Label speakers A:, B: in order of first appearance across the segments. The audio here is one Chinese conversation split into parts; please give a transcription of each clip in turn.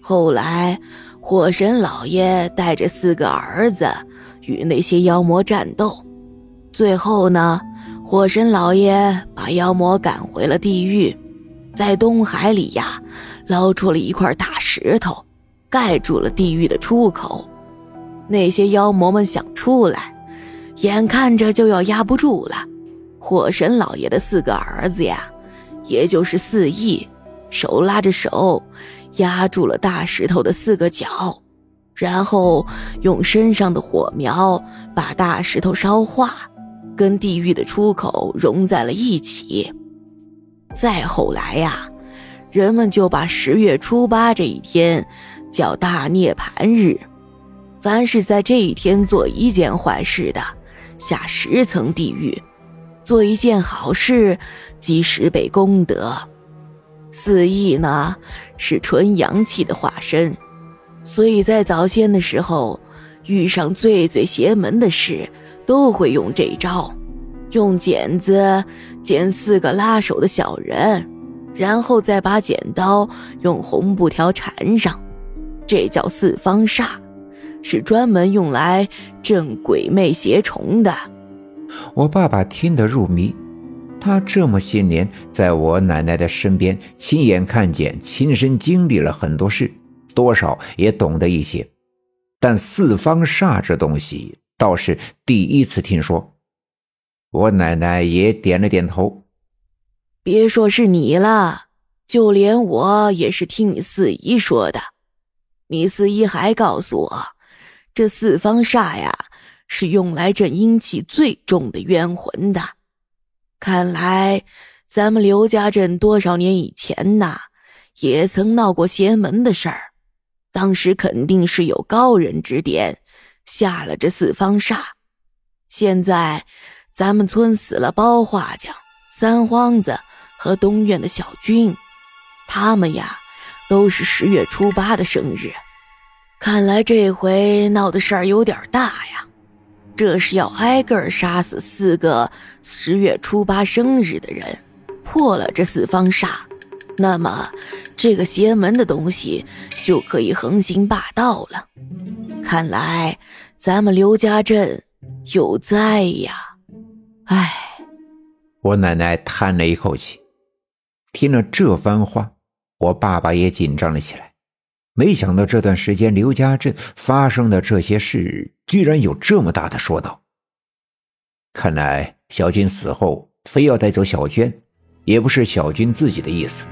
A: 后来，火神老爷带着四个儿子与那些妖魔战斗，最后呢，火神老爷把妖魔赶回了地狱，在东海里呀，捞出了一块大石头，盖住了地狱的出口。那些妖魔们想出来，眼看着就要压不住了。火神老爷的四个儿子呀，也就是四翼，手拉着手。压住了大石头的四个角，然后用身上的火苗把大石头烧化，跟地狱的出口融在了一起。再后来呀，人们就把十月初八这一天叫大涅盘日。凡是在这一天做一件坏事的，下十层地狱；做一件好事，积十倍功德。四翼呢，是纯阳气的化身，所以在早先的时候，遇上最最邪门的事，都会用这招，用剪子剪四个拉手的小人，然后再把剪刀用红布条缠上，这叫四方煞，是专门用来镇鬼魅邪虫的。
B: 我爸爸听得入迷。他这么些年在我奶奶的身边，亲眼看见、亲身经历了很多事，多少也懂得一些。但四方煞这东西倒是第一次听说。我奶奶也点了点头。
A: 别说是你了，就连我也是听你四姨说的。你四姨还告诉我，这四方煞呀，是用来镇阴气最重的冤魂的。看来，咱们刘家镇多少年以前呐，也曾闹过邪门的事儿。当时肯定是有高人指点，下了这四方煞。现在，咱们村死了包画匠、三荒子和东院的小军，他们呀，都是十月初八的生日。看来这回闹的事儿有点大呀。这是要挨个杀死四个十月初八生日的人，破了这四方煞，那么这个邪门的东西就可以横行霸道了。看来咱们刘家镇有灾呀！唉，
B: 我奶奶叹了一口气。听了这番话，我爸爸也紧张了起来。没想到这段时间刘家镇发生的这些事，居然有这么大的说道。看来小军死后非要带走小娟，也不是小军自己的意思，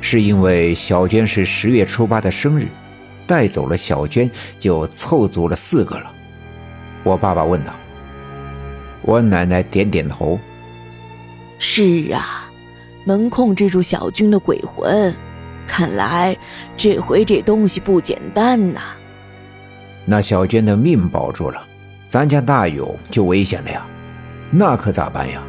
B: 是因为小娟是十月初八的生日，带走了小娟就凑足了四个了。我爸爸问道。我奶奶点点头。
A: 是啊，能控制住小军的鬼魂。看来这回这东西不简单呐！
B: 那小娟的命保住了，咱家大勇就危险了呀，那可咋办呀？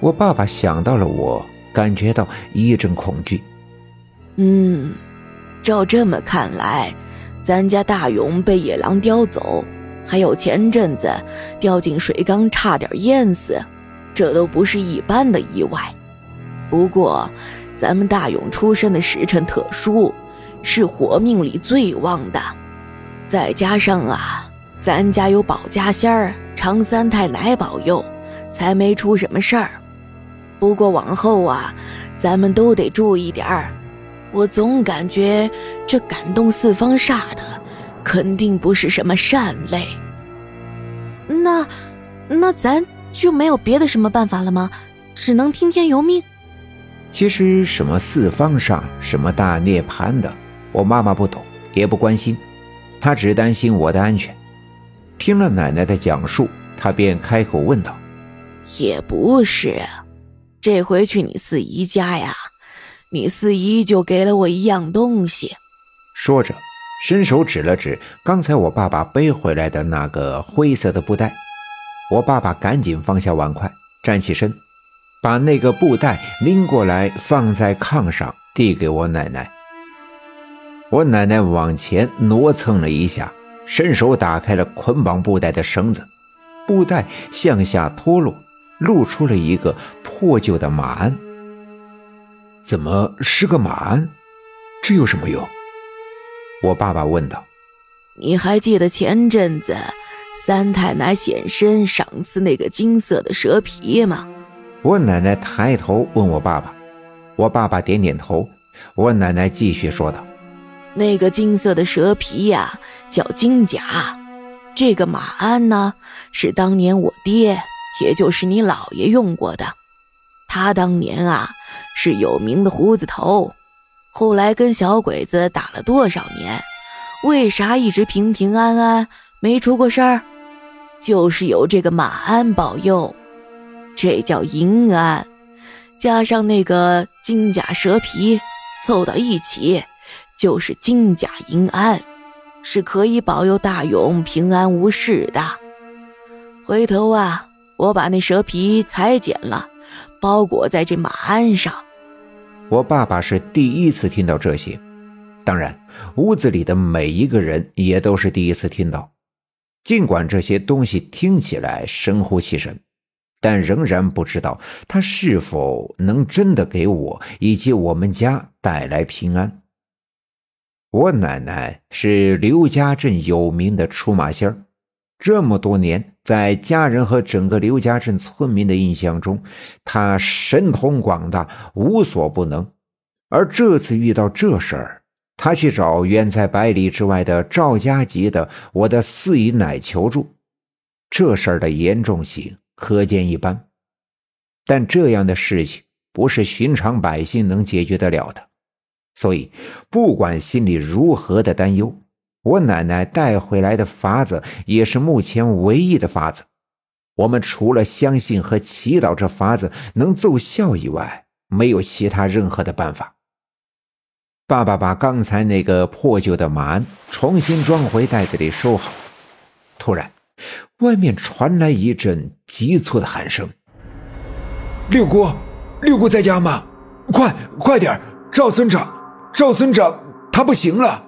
B: 我爸爸想到了我，感觉到一阵恐惧。
A: 嗯，照这么看来，咱家大勇被野狼叼走，还有前阵子掉进水缸差点淹死，这都不是一般的意外。不过。咱们大勇出生的时辰特殊，是火命里最旺的，再加上啊，咱家有保家仙儿常三太奶保佑，才没出什么事儿。不过往后啊，咱们都得注意点儿。我总感觉这感动四方煞的，肯定不是什么善类。那，那咱就没有别的什么办法了吗？只能听天由命。
B: 其实什么四方上，什么大涅槃的，我妈妈不懂，也不关心，她只担心我的安全。听了奶奶的讲述，她便开口问道：“
A: 也不是，这回去你四姨家呀，你四姨就给了我一样东西。”
B: 说着，伸手指了指刚才我爸爸背回来的那个灰色的布袋。我爸爸赶紧放下碗筷，站起身。把那个布袋拎过来，放在炕上，递给我奶奶。我奶奶往前挪蹭了一下，伸手打开了捆绑布袋的绳子，布袋向下脱落，露出了一个破旧的马鞍。怎么是个马鞍？这有什么用？我爸爸问道。
A: 你还记得前阵子三太奶显身赏赐那个金色的蛇皮吗？
B: 我奶奶抬头问我爸爸，我爸爸点点头。我奶奶继续说道：“
A: 那个金色的蛇皮呀，叫金甲。这个马鞍呢，是当年我爹，也就是你姥爷用过的。他当年啊，是有名的胡子头，后来跟小鬼子打了多少年，为啥一直平平安安没出过事儿？就是有这个马鞍保佑。这叫银鞍，加上那个金甲蛇皮。”凑到一起，就是金甲银鞍，是可以保佑大勇平安无事的。回头啊，我把那蛇皮裁剪了，包裹在这马鞍上。
B: 我爸爸是第一次听到这些，当然，屋子里的每一个人也都是第一次听到。尽管这些东西听起来神乎其神。但仍然不知道他是否能真的给我以及我们家带来平安。我奶奶是刘家镇有名的出马仙儿，这么多年，在家人和整个刘家镇村民的印象中，她神通广大，无所不能。而这次遇到这事儿，她去找远在百里之外的赵家集的我的四姨奶求助，这事儿的严重性。可见一斑，但这样的事情不是寻常百姓能解决得了的，所以不管心里如何的担忧，我奶奶带回来的法子也是目前唯一的法子。我们除了相信和祈祷这法子能奏效以外，没有其他任何的办法。爸爸把刚才那个破旧的马鞍重新装回袋子里收好，突然。外面传来一阵急促的喊声：“
C: 六姑，六姑在家吗？快快点！赵村长，赵村长，他不行了。”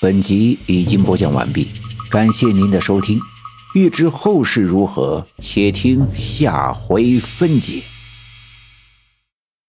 B: 本集已经播讲完毕，感谢您的收听。欲知后事如何，且听下回分解。